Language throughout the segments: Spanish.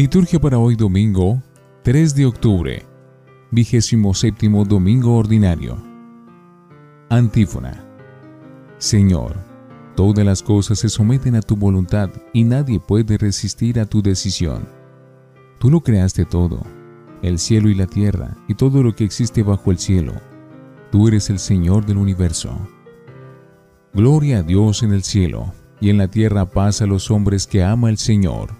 Liturgia para hoy domingo, 3 de octubre, vigésimo séptimo domingo ordinario. Antífona. Señor, todas las cosas se someten a tu voluntad y nadie puede resistir a tu decisión. Tú lo creaste todo, el cielo y la tierra y todo lo que existe bajo el cielo. Tú eres el Señor del universo. Gloria a Dios en el cielo y en la tierra paz a los hombres que ama el Señor.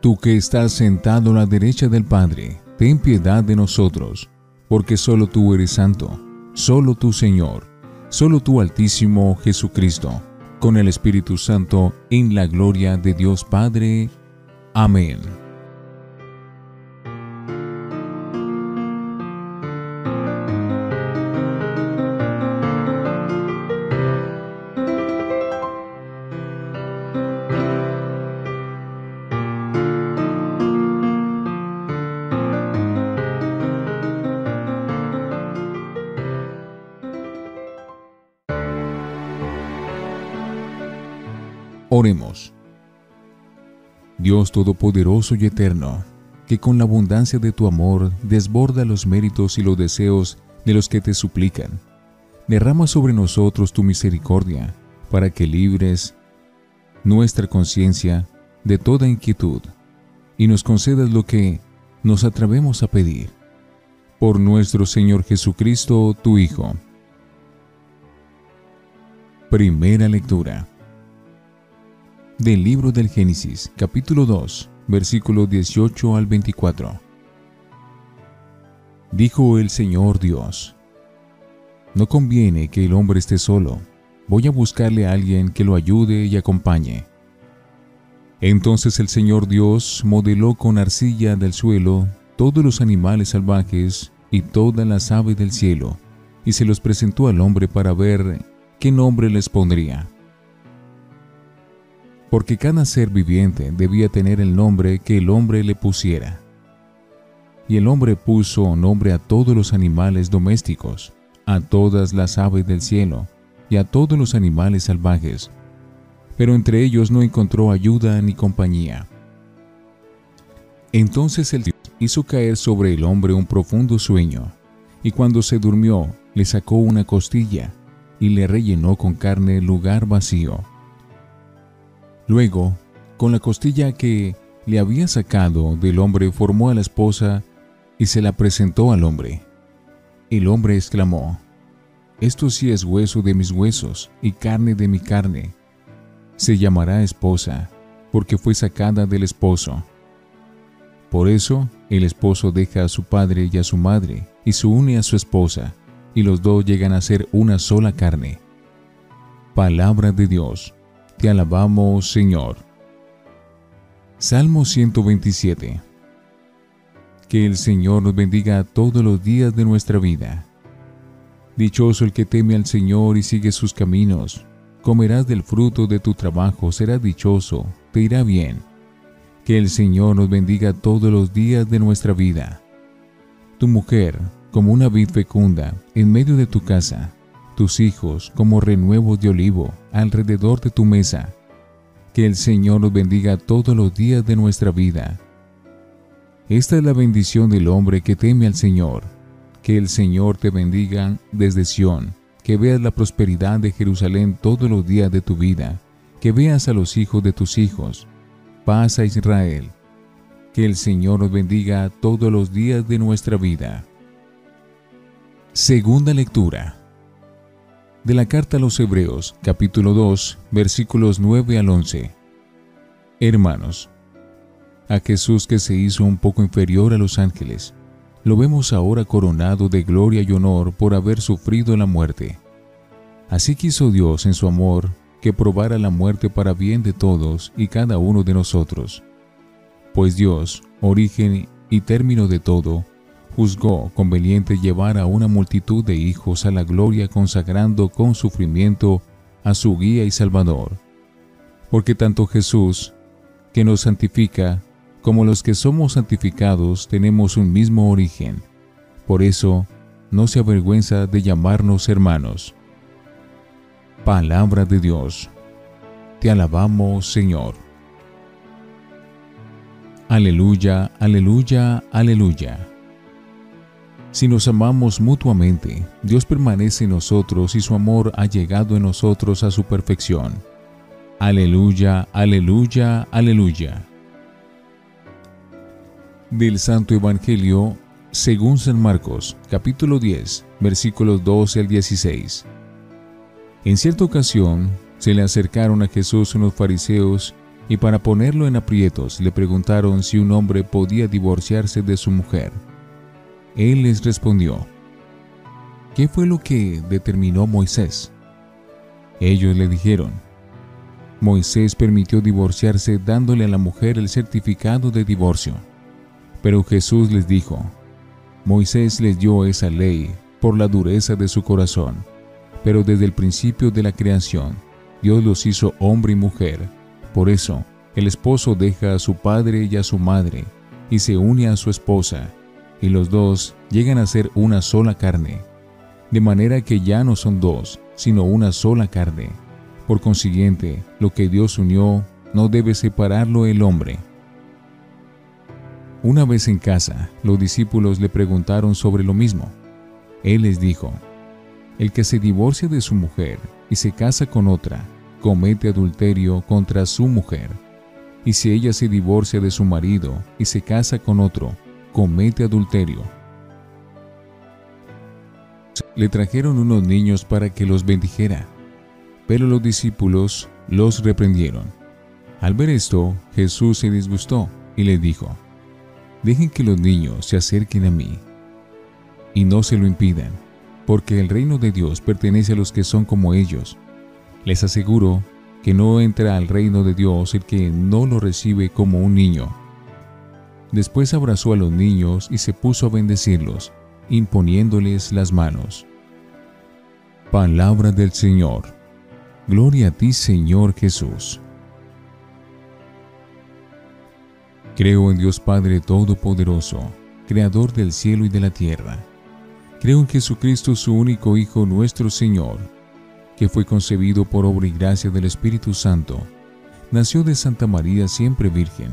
Tú que estás sentado a la derecha del Padre, ten piedad de nosotros, porque solo tú eres santo, solo tú Señor, solo tú Altísimo Jesucristo, con el Espíritu Santo, en la gloria de Dios Padre. Amén. Oremos. Dios Todopoderoso y Eterno, que con la abundancia de tu amor desborda los méritos y los deseos de los que te suplican, derrama sobre nosotros tu misericordia, para que libres nuestra conciencia de toda inquietud y nos concedas lo que nos atrevemos a pedir. Por nuestro Señor Jesucristo, tu Hijo. Primera lectura del libro del Génesis, capítulo 2, versículo 18 al 24. Dijo el Señor Dios, No conviene que el hombre esté solo, voy a buscarle a alguien que lo ayude y acompañe. Entonces el Señor Dios modeló con arcilla del suelo todos los animales salvajes y todas las aves del cielo, y se los presentó al hombre para ver qué nombre les pondría porque cada ser viviente debía tener el nombre que el hombre le pusiera. Y el hombre puso nombre a todos los animales domésticos, a todas las aves del cielo y a todos los animales salvajes, pero entre ellos no encontró ayuda ni compañía. Entonces el Dios hizo caer sobre el hombre un profundo sueño, y cuando se durmió, le sacó una costilla y le rellenó con carne el lugar vacío Luego, con la costilla que le había sacado del hombre, formó a la esposa y se la presentó al hombre. El hombre exclamó, Esto sí es hueso de mis huesos y carne de mi carne. Se llamará esposa, porque fue sacada del esposo. Por eso, el esposo deja a su padre y a su madre, y se une a su esposa, y los dos llegan a ser una sola carne. Palabra de Dios. Te alabamos, Señor. Salmo 127. Que el Señor nos bendiga todos los días de nuestra vida. Dichoso el que teme al Señor y sigue sus caminos. Comerás del fruto de tu trabajo, serás dichoso, te irá bien. Que el Señor nos bendiga todos los días de nuestra vida. Tu mujer, como una vid fecunda, en medio de tu casa, tus hijos como renuevos de olivo alrededor de tu mesa. Que el Señor nos bendiga todos los días de nuestra vida. Esta es la bendición del hombre que teme al Señor. Que el Señor te bendiga desde Sión, que veas la prosperidad de Jerusalén todos los días de tu vida, que veas a los hijos de tus hijos. Paz a Israel. Que el Señor nos bendiga todos los días de nuestra vida. Segunda lectura de la carta a los Hebreos, capítulo 2, versículos 9 al 11. Hermanos, a Jesús que se hizo un poco inferior a los ángeles, lo vemos ahora coronado de gloria y honor por haber sufrido la muerte. Así quiso Dios en su amor que probara la muerte para bien de todos y cada uno de nosotros, Pues Dios, origen y término de todo, juzgó conveniente llevar a una multitud de hijos a la gloria consagrando con sufrimiento a su guía y salvador. Porque tanto Jesús, que nos santifica, como los que somos santificados tenemos un mismo origen. Por eso, no se avergüenza de llamarnos hermanos. Palabra de Dios. Te alabamos, Señor. Aleluya, aleluya, aleluya. Si nos amamos mutuamente, Dios permanece en nosotros y su amor ha llegado en nosotros a su perfección. Aleluya, aleluya, aleluya. Del Santo Evangelio según San Marcos, capítulo 10, versículos 12 al 16. En cierta ocasión, se le acercaron a Jesús unos fariseos y para ponerlo en aprietos le preguntaron si un hombre podía divorciarse de su mujer. Él les respondió, ¿qué fue lo que determinó Moisés? Ellos le dijeron, Moisés permitió divorciarse dándole a la mujer el certificado de divorcio. Pero Jesús les dijo, Moisés les dio esa ley por la dureza de su corazón, pero desde el principio de la creación, Dios los hizo hombre y mujer. Por eso, el esposo deja a su padre y a su madre, y se une a su esposa, y los dos llegan a ser una sola carne, de manera que ya no son dos, sino una sola carne. Por consiguiente, lo que Dios unió, no debe separarlo el hombre. Una vez en casa, los discípulos le preguntaron sobre lo mismo. Él les dijo, El que se divorcia de su mujer y se casa con otra, comete adulterio contra su mujer. Y si ella se divorcia de su marido y se casa con otro, comete adulterio. Le trajeron unos niños para que los bendijera, pero los discípulos los reprendieron. Al ver esto, Jesús se disgustó y le dijo, Dejen que los niños se acerquen a mí y no se lo impidan, porque el reino de Dios pertenece a los que son como ellos. Les aseguro que no entra al reino de Dios el que no lo recibe como un niño. Después abrazó a los niños y se puso a bendecirlos, imponiéndoles las manos. Palabra del Señor. Gloria a ti, Señor Jesús. Creo en Dios Padre Todopoderoso, Creador del cielo y de la tierra. Creo en Jesucristo, su único Hijo, nuestro Señor, que fue concebido por obra y gracia del Espíritu Santo. Nació de Santa María siempre Virgen.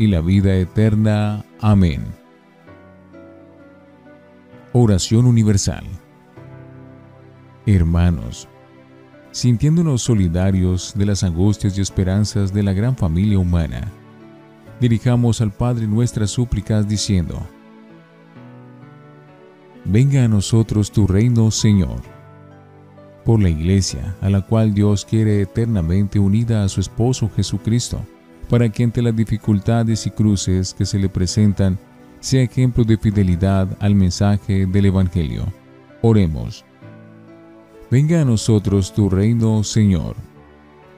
y la vida eterna. Amén. Oración Universal Hermanos, sintiéndonos solidarios de las angustias y esperanzas de la gran familia humana, dirijamos al Padre nuestras súplicas diciendo, Venga a nosotros tu reino, Señor. Por la Iglesia, a la cual Dios quiere eternamente unida a su esposo Jesucristo, para que ante las dificultades y cruces que se le presentan, sea ejemplo de fidelidad al mensaje del Evangelio. Oremos. Venga a nosotros tu reino, Señor,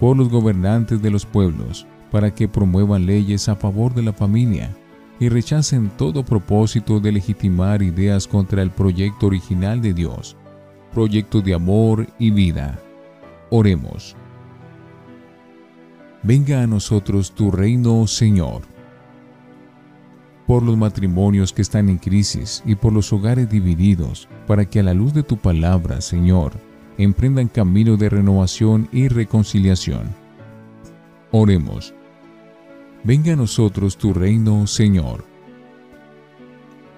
por los gobernantes de los pueblos, para que promuevan leyes a favor de la familia y rechacen todo propósito de legitimar ideas contra el proyecto original de Dios, proyecto de amor y vida. Oremos. Venga a nosotros tu reino, Señor. Por los matrimonios que están en crisis y por los hogares divididos, para que a la luz de tu palabra, Señor, emprendan camino de renovación y reconciliación. Oremos. Venga a nosotros tu reino, Señor.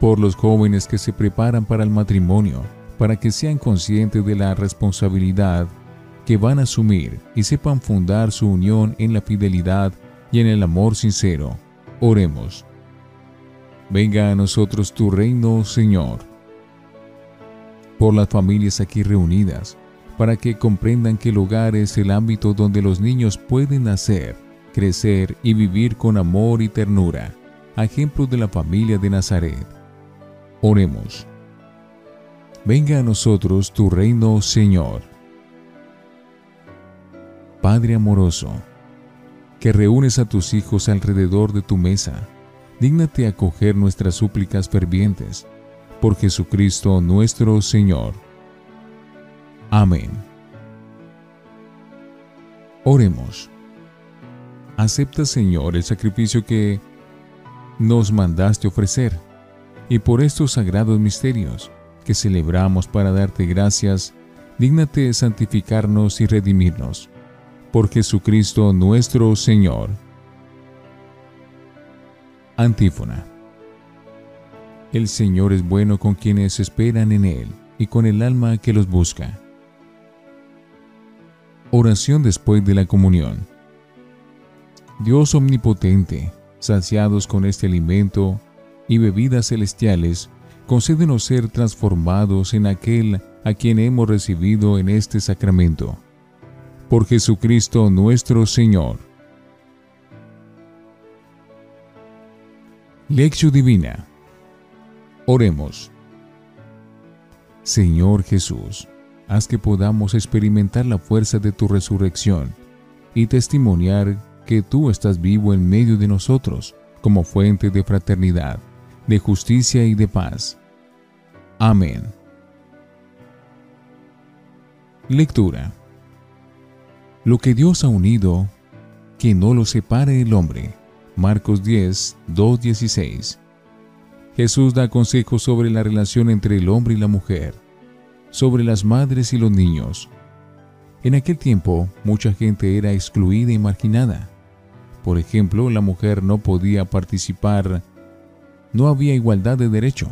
Por los jóvenes que se preparan para el matrimonio, para que sean conscientes de la responsabilidad que van a asumir y sepan fundar su unión en la fidelidad y en el amor sincero. Oremos. Venga a nosotros tu reino, Señor. Por las familias aquí reunidas, para que comprendan que el hogar es el ámbito donde los niños pueden nacer, crecer y vivir con amor y ternura, ejemplo de la familia de Nazaret. Oremos. Venga a nosotros tu reino, Señor. Padre amoroso, que reúnes a tus hijos alrededor de tu mesa, dígnate acoger nuestras súplicas fervientes, por Jesucristo nuestro Señor. Amén. Oremos. Acepta, Señor, el sacrificio que nos mandaste ofrecer, y por estos sagrados misterios que celebramos para darte gracias, dígnate santificarnos y redimirnos por Jesucristo nuestro Señor. Antífona. El Señor es bueno con quienes esperan en Él y con el alma que los busca. Oración después de la comunión. Dios omnipotente, saciados con este alimento y bebidas celestiales, concédenos ser transformados en aquel a quien hemos recibido en este sacramento por Jesucristo nuestro Señor. Lección Divina. Oremos. Señor Jesús, haz que podamos experimentar la fuerza de tu resurrección y testimoniar que tú estás vivo en medio de nosotros como fuente de fraternidad, de justicia y de paz. Amén. Lectura. Lo que Dios ha unido, que no lo separe el hombre. Marcos 10, 2, 16. Jesús da consejos sobre la relación entre el hombre y la mujer, sobre las madres y los niños. En aquel tiempo, mucha gente era excluida y marginada. Por ejemplo, la mujer no podía participar, no había igualdad de derecho.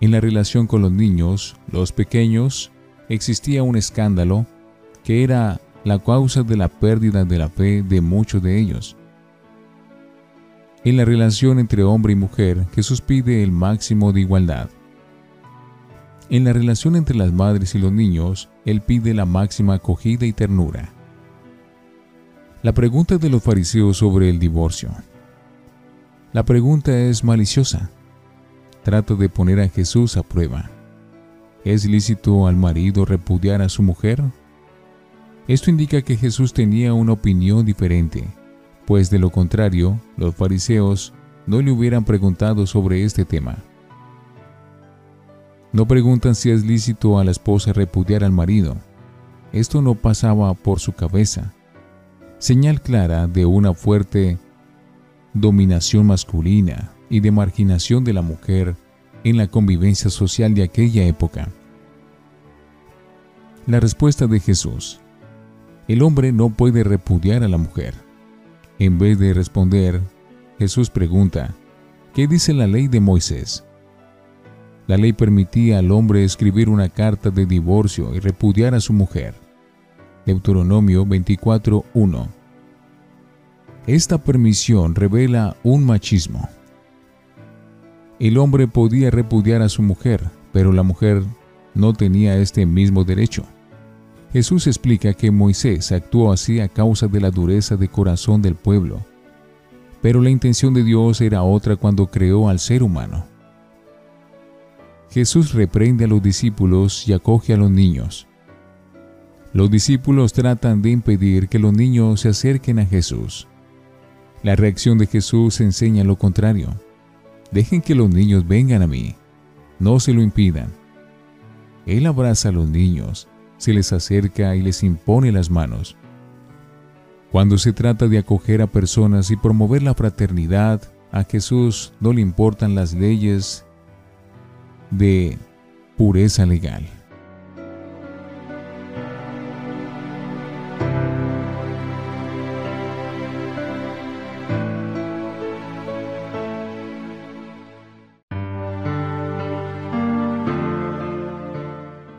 En la relación con los niños, los pequeños, existía un escándalo que era la causa de la pérdida de la fe de muchos de ellos. En la relación entre hombre y mujer, Jesús pide el máximo de igualdad. En la relación entre las madres y los niños, Él pide la máxima acogida y ternura. La pregunta de los fariseos sobre el divorcio. La pregunta es maliciosa. Trata de poner a Jesús a prueba. ¿Es lícito al marido repudiar a su mujer esto indica que Jesús tenía una opinión diferente, pues de lo contrario, los fariseos no le hubieran preguntado sobre este tema. No preguntan si es lícito a la esposa repudiar al marido. Esto no pasaba por su cabeza. Señal clara de una fuerte dominación masculina y de marginación de la mujer en la convivencia social de aquella época. La respuesta de Jesús el hombre no puede repudiar a la mujer. En vez de responder, Jesús pregunta, ¿qué dice la ley de Moisés? La ley permitía al hombre escribir una carta de divorcio y repudiar a su mujer. Deuteronomio 24.1 Esta permisión revela un machismo. El hombre podía repudiar a su mujer, pero la mujer no tenía este mismo derecho. Jesús explica que Moisés actuó así a causa de la dureza de corazón del pueblo, pero la intención de Dios era otra cuando creó al ser humano. Jesús reprende a los discípulos y acoge a los niños. Los discípulos tratan de impedir que los niños se acerquen a Jesús. La reacción de Jesús enseña lo contrario. Dejen que los niños vengan a mí, no se lo impidan. Él abraza a los niños se les acerca y les impone las manos. Cuando se trata de acoger a personas y promover la fraternidad, a Jesús no le importan las leyes de pureza legal.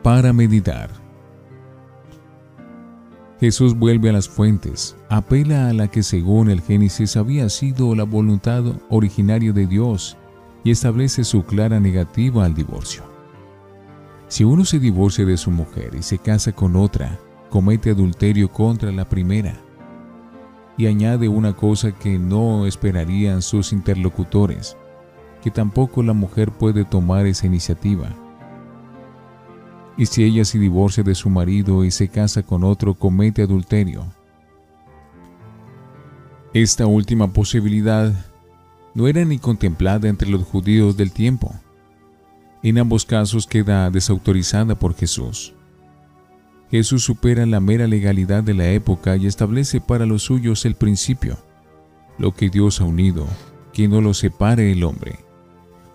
Para meditar. Jesús vuelve a las fuentes, apela a la que según el Génesis había sido la voluntad originaria de Dios y establece su clara negativa al divorcio. Si uno se divorcia de su mujer y se casa con otra, comete adulterio contra la primera. Y añade una cosa que no esperarían sus interlocutores, que tampoco la mujer puede tomar esa iniciativa. Y si ella se divorcia de su marido y se casa con otro, comete adulterio. Esta última posibilidad no era ni contemplada entre los judíos del tiempo. En ambos casos queda desautorizada por Jesús. Jesús supera la mera legalidad de la época y establece para los suyos el principio. Lo que Dios ha unido, que no lo separe el hombre.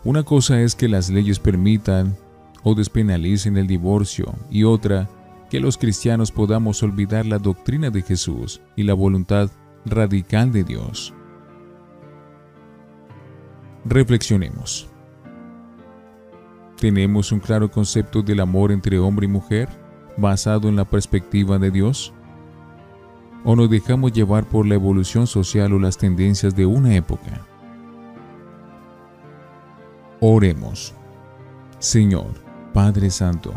Una cosa es que las leyes permitan o despenalicen el divorcio y otra, que los cristianos podamos olvidar la doctrina de Jesús y la voluntad radical de Dios. Reflexionemos. ¿Tenemos un claro concepto del amor entre hombre y mujer basado en la perspectiva de Dios? ¿O nos dejamos llevar por la evolución social o las tendencias de una época? Oremos. Señor, Padre Santo,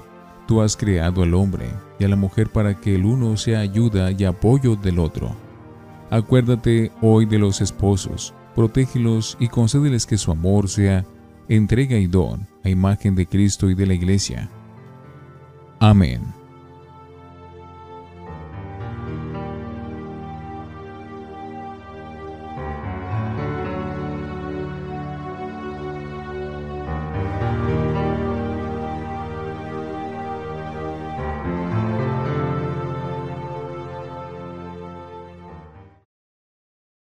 tú has creado al hombre y a la mujer para que el uno sea ayuda y apoyo del otro. Acuérdate hoy de los esposos protégelos y concédeles que su amor sea entrega y don a imagen de Cristo y de la Iglesia. Amén.